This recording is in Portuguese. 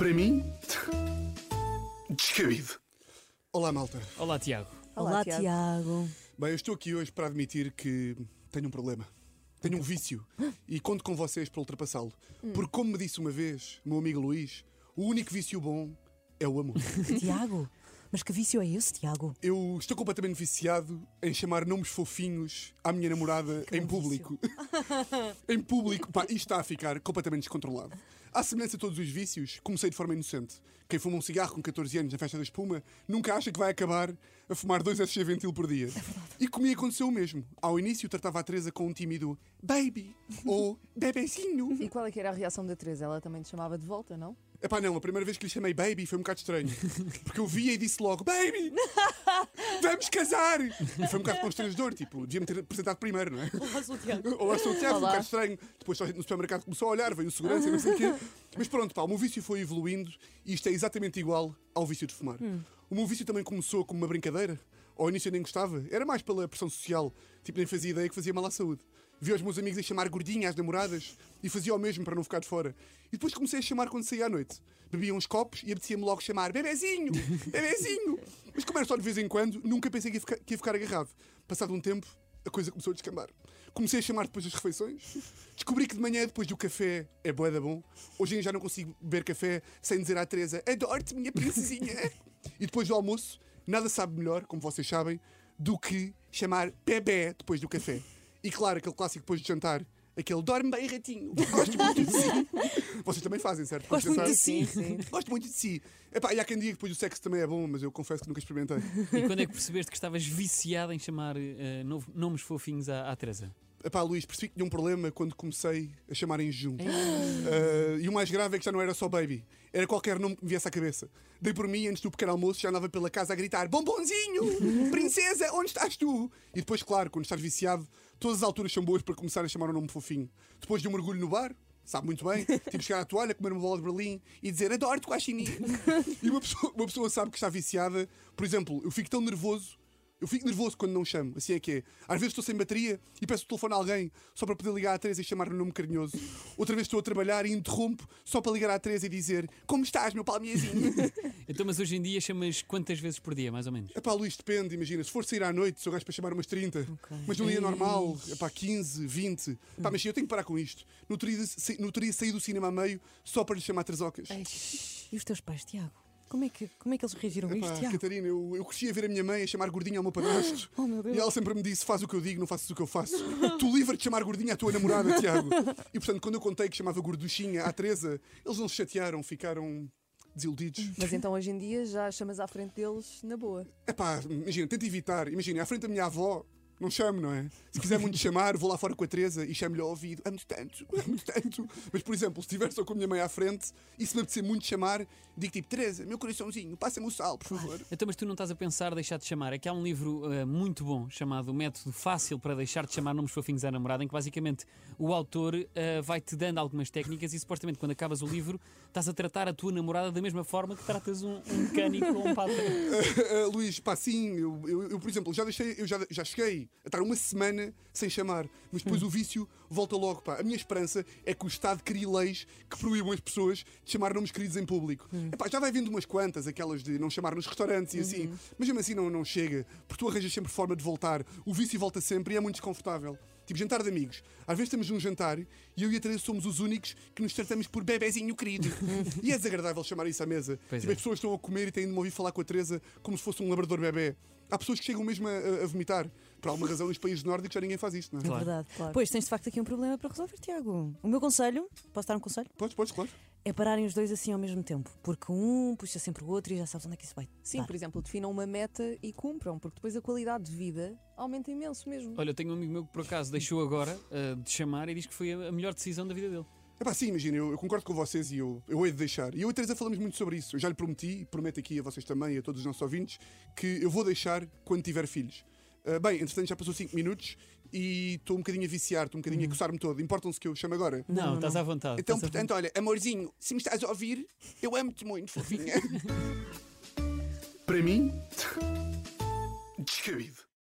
Para mim, descabido. Olá, malta. Olá, Tiago. Olá, Olá, Tiago. Tiago. Bem, eu estou aqui hoje para admitir que tenho um problema. Tenho um vício e conto com vocês para ultrapassá-lo. Porque, como me disse uma vez o meu amigo Luís, o único vício bom é o amor. Tiago? Mas que vício é esse, Tiago? Eu estou completamente viciado em chamar nomes fofinhos à minha namorada em público. em público, pá, isto está a ficar completamente descontrolado. À semelhança de todos os vícios, comecei de forma inocente. Quem fuma um cigarro com 14 anos na festa da espuma nunca acha que vai acabar a fumar dois SG Ventil por dia. E comigo aconteceu o mesmo. Ao início tratava a Teresa com um tímido baby ou bebezinho. E qual é que era a reação da Teresa? Ela também te chamava de volta, não? Epá, não, a primeira vez que lhe chamei baby foi um bocado estranho. Porque eu via e disse logo: Baby! Vamos casar! E foi um bocado constrangedor, tipo, devia-me ter apresentado primeiro, não é? Olá, sou o Tiago. Olá, sou o Tiago, foi um bocado estranho. Depois só a gente no supermercado começou a olhar, veio o segurança e não sei o quê. Mas pronto, pá, o meu vício foi evoluindo e isto é exatamente igual ao vício de fumar. O meu vício também começou como uma brincadeira. Ao início eu nem gostava, era mais pela pressão social. Tipo, nem fazia ideia que fazia mal à saúde. Via os meus amigos a chamar gordinha às namoradas e fazia o mesmo para não ficar de fora. E depois comecei a chamar quando saía à noite. Bebia uns copos e apetecia-me logo chamar bebezinho, bebezinho. Mas como era só de vez em quando, nunca pensei que ia ficar, que ia ficar agarrado. Passado um tempo, a coisa começou a descambar. Comecei a chamar depois das refeições. Descobri que de manhã, depois do café, é boa da bom. Hoje em dia já não consigo beber café sem dizer à Teresa: Adoro-te, minha princesinha. e depois do almoço, nada sabe melhor, como vocês sabem, do que chamar bebê depois do café. E claro, aquele clássico depois de jantar. Aquele dorme bem, ratinho. Gosto muito de si. Vocês também fazem, certo? Gosto muito de si. Sim. Gosto muito de si. Epá, e há quem diga que depois o sexo também é bom, mas eu confesso que nunca experimentei. E quando é que percebeste que estavas viciado em chamar novo- nomes fofinhos à, à Teresa? Epá, Luís, percebi que tinha um problema quando comecei a chamar em jejum. Ah, e o mais grave é que já não era só baby, era qualquer nome que me viesse à cabeça. Dei por mim, antes do pequeno almoço, já andava pela casa a gritar: Bombonzinho! Princesa, onde estás tu? E depois, claro, quando estás viciado, todas as alturas são boas para começar a chamar um nome fofinho. Depois de um mergulho no bar, sabe muito bem, tipo chegar à toalha, comer uma bola de Berlim e dizer adoro-te, guaxinim. e uma pessoa, uma pessoa sabe que está viciada. Por exemplo, eu fico tão nervoso eu fico nervoso quando não chamo, assim é que é. Às vezes estou sem bateria e peço o telefone a alguém só para poder ligar à Teresa e chamar-lhe um nome carinhoso. Outra vez estou a trabalhar e interrompo só para ligar à Teresa e dizer Como estás, meu palmiazinho? Então, mas hoje em dia chamas quantas vezes por dia, mais ou menos? Epá, Luís, depende, imagina. Se for sair à noite, sou gajo para chamar umas 30. Mas num dia normal, epá, 15, 20. Pá, mas sim, eu tenho que parar com isto. No outro dia, sa- no outro dia saí do cinema a meio só para lhe chamar Trezocas. E os teus pais, Tiago? Como é que, como é que eles reagiram a Epá, isto, Tiago? Catarina, eu, eu cresci a ver a minha mãe a chamar gordinha ao meu padrasto. Oh, meu Deus. E ela sempre me disse: faz o que eu digo, não faças o que eu faço. tu livre de chamar gordinha à tua namorada, Tiago. E portanto, quando eu contei que chamava gorduchinha à Teresa, eles não se chatearam, ficaram desiludidos. Mas então hoje em dia já chamas à frente deles na boa. Epá, imagina, tenta evitar. Imagina, à frente da minha avó. Não chamo, não é? Se quiser muito chamar, vou lá fora com a Teresa e chamo-lhe ao ouvido. Amo-te tanto, amo-te tanto. Mas, por exemplo, se estiver só com a minha mãe à frente e se me apetecer muito chamar, digo tipo: Teresa, meu coraçãozinho, passa-me o sal, por favor. Então, mas tu não estás a pensar deixar de chamar? É que há um livro eh, muito bom chamado Método Fácil para Deixar de Chamar Nomes Fofinhos à Namorada, em que basicamente o autor eh, vai-te dando algumas técnicas e supostamente quando acabas o livro estás a tratar a tua namorada da mesma forma que tratas um, um mecânico ou um pata. Uh, Luís, pá, sim, eu, eu, eu, por exemplo, já deixei, eu já, já cheguei a estar uma semana sem chamar, mas depois o vício volta logo, pá. A minha esperança é que o Estado crie leis que proíbam as pessoas de chamar nomes queridos em público. Epá, já vai vindo umas quantas, aquelas de não chamar nos restaurantes e assim, mas mesmo assim não, não chega, porque tu arranjas sempre forma de voltar. O vício volta sempre e é muito desconfortável. Tipo, jantar de amigos. Às vezes estamos num jantar e eu e a Teresa somos os únicos que nos tratamos por bebezinho querido. e é desagradável chamar isso à mesa. Pois tipo, é. as pessoas estão a comer e têm de me ouvir falar com a Teresa como se fosse um labrador bebê. Há pessoas que chegam mesmo a, a- a vomitar. Por alguma razão, nos países nórdicos já ninguém faz isto, não é? É verdade. claro. Pois tens de facto aqui um problema para resolver, Tiago. O meu conselho, posso dar um conselho? Podes, podes, claro. É pararem os dois assim ao mesmo tempo. Porque um puxa sempre o outro e já sabes onde é que isso vai. Sim, dar. por exemplo, definam uma meta e cumpram, porque depois a qualidade de vida aumenta imenso mesmo. Olha, eu tenho um amigo meu que por acaso deixou agora eh, de chamar e diz que foi a a melhor decisão da vida dele. É pá, sim, imagina, eu, eu concordo com vocês e eu, eu hei de deixar. E eu e a Teresa falamos muito sobre isso. Eu já lhe prometi, e prometo aqui a vocês também e a todos os nossos ouvintes, que eu vou deixar quando tiver filhos. Ah, bem, entretanto já passou 5 minutos e estou um bocadinho a viciar, estou um bocadinho a coçar-me todo. Importam-se que eu chame agora? Não, estás à vontade. Então, estás à portanto, olha, amorzinho, se me estás a ouvir, eu amo-te muito, fofinha. Para mim, descabido.